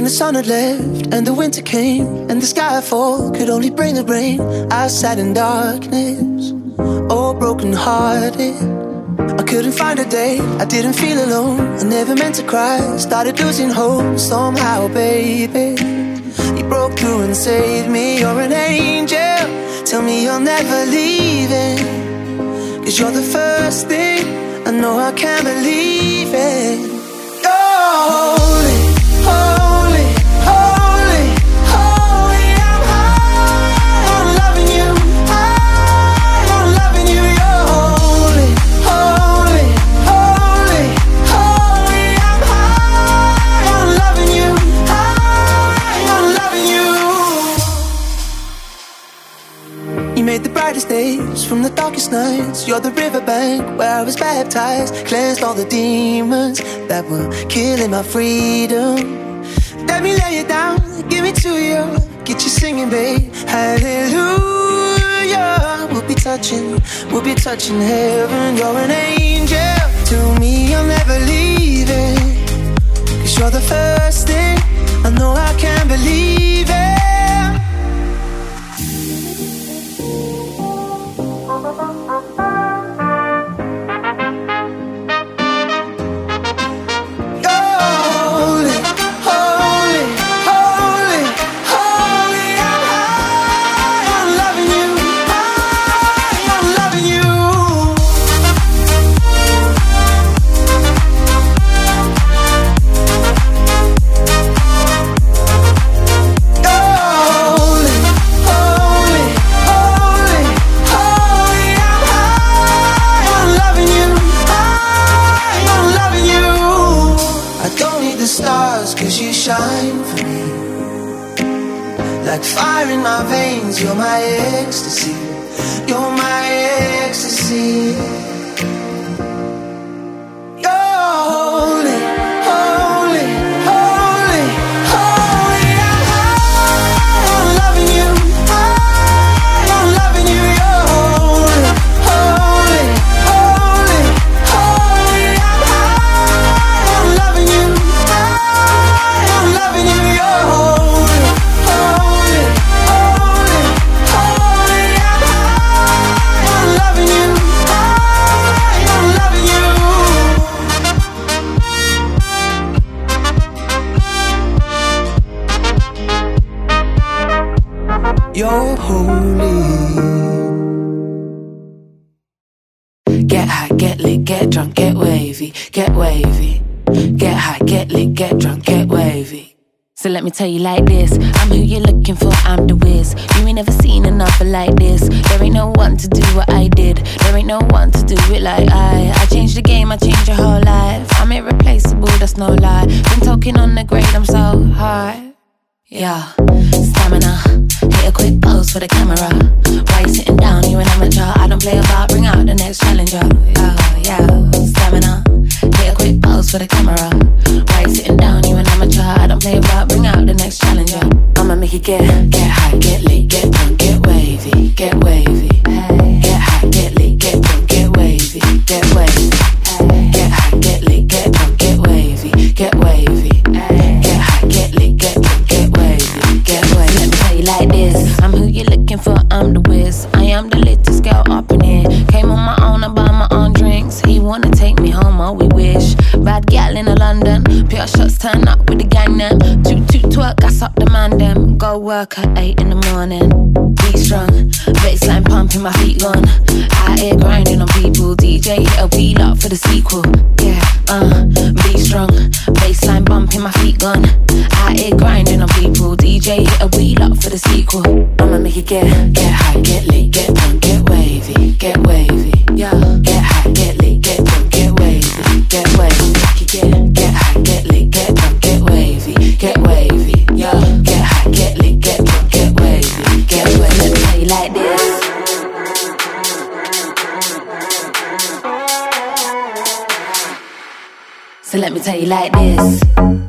When the sun had left and the winter came and the skyfall could only bring the rain, I sat in darkness, all broken hearted. I couldn't find a day, I didn't feel alone. I never meant to cry, started losing hope somehow, baby. You broke through and saved me, you're an angel. Tell me you're never leaving. Cause you're the first thing I know I can't believe it. You're from the darkest nights. You're the riverbank where I was baptized. Cleansed all the demons that were killing my freedom. Let me lay it down, give it to you. Get you singing, babe. Hallelujah. We'll be touching, we'll be touching heaven. You're an angel. To me, you'll never leave it. Cause you're the first thing. I know I can't believe it. Tell you like this I'm who you're looking for, I'm the whiz. You ain't never seen another like this. There ain't no one to do what I did. There ain't no one to do it like I. I changed the game, I changed your whole life. I'm irreplaceable, that's no lie. Been talking on the grade, I'm so high. Yeah, stamina. Hit a quick pose for the camera. Why you sitting down? You an amateur. I don't play about. Bring out the next challenger. Yeah, yeah, stamina. Hit a quick pose for the camera. Why you sitting down? You an amateur. I don't play about. Bring out the next challenger. I'ma make it get, get high, get lit, get drunk, get wavy, get wavy. Get high, get lit, get drunk, get wavy, get wavy. Turn up with the gang them. Toot toot twerk, gas up the man them. Go work at eight in the morning. Be strong, baseline pumping, my feet gone. Out here grinding on people. DJ hit a wheel up for the sequel. Yeah, uh, be strong, baseline bumping, my feet gone. Out here grinding on people. DJ hit a wheel up for the sequel. I'ma make it get, get high, get lit, get drunk, get wavy, get wavy. Yeah, let me tell you like this.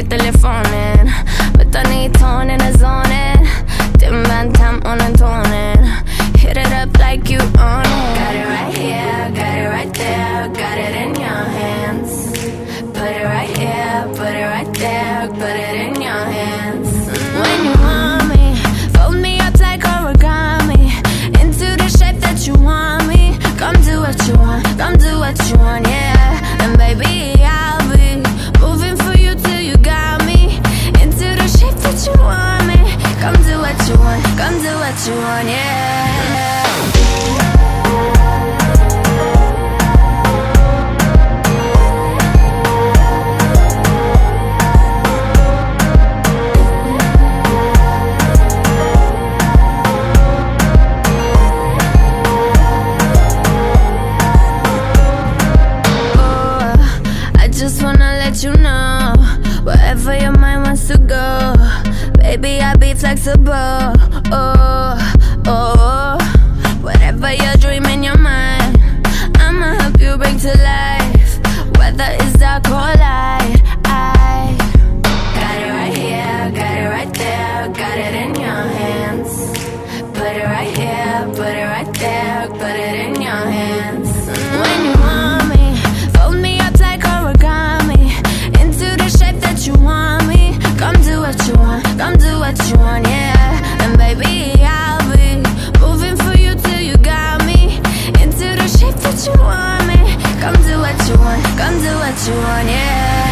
ti come do what you want, yeah you want, come do what you want, yeah.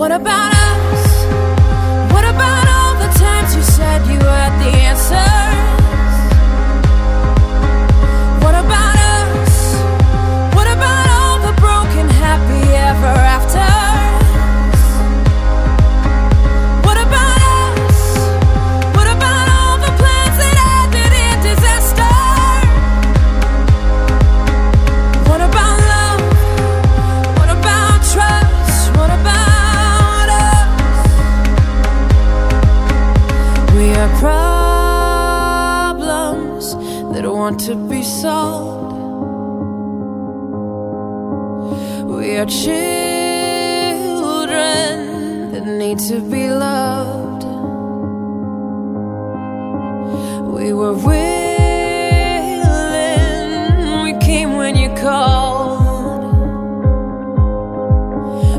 What about us? What about all the times you said you had the answers? What about us? What about all the broken, happy ever problems that want to be solved. We are children that need to be loved. We were willing, we came when you called.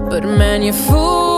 But man, you fool.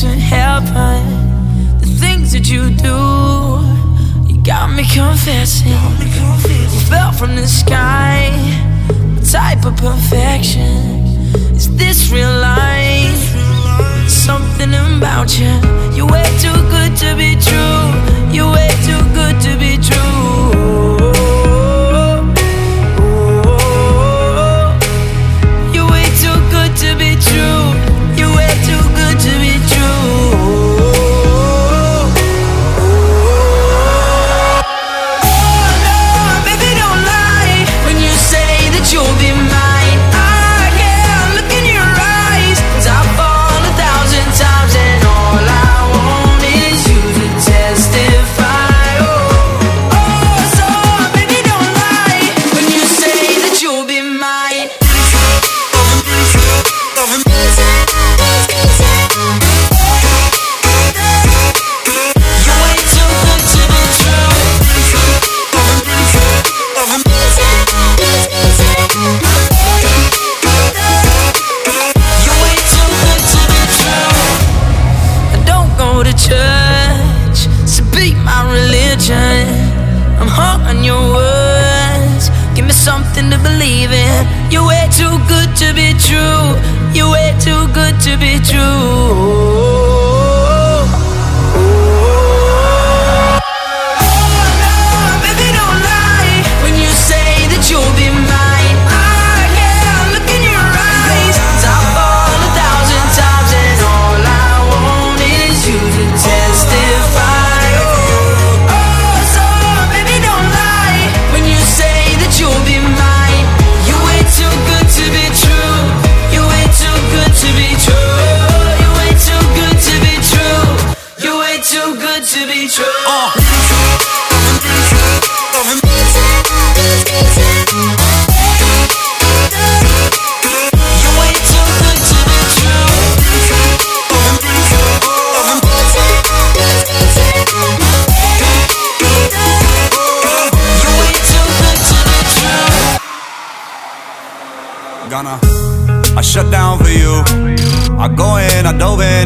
to heaven, The things that you do, you got me confessing. You fell from the sky, what type of perfection? Is this real life? Something about you, you're way too good to be true. You're way too good to be.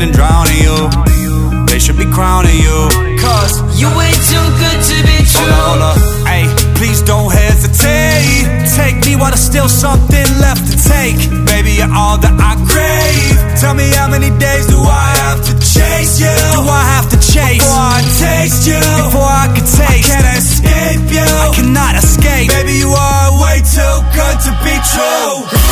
and drowning you. They should be crowning you. Cause you ain't too good to be true. Hola, hola. Ay, please don't hesitate. Take me while there's still something left to take. Baby, you're all that I crave. Tell me how many days do I have to chase you? Do I have to chase? Before I taste you. Before I can taste. I can't escape you. I cannot escape. Baby, you are way too good to be true.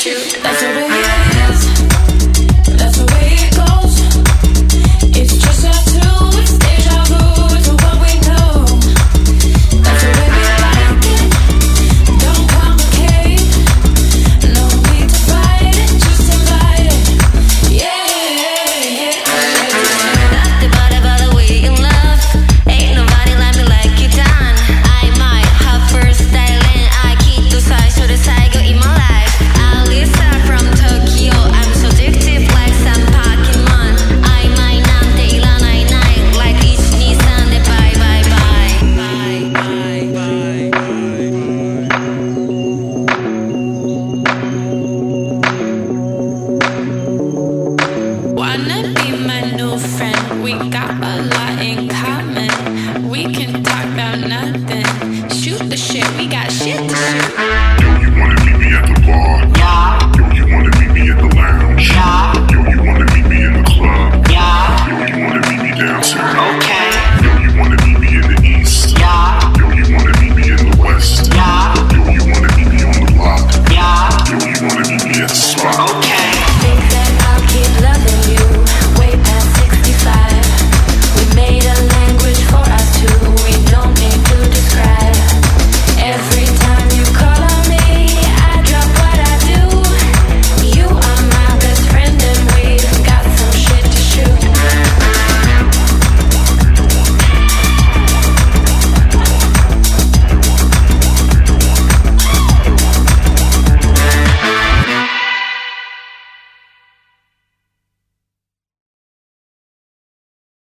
shoot. That's is.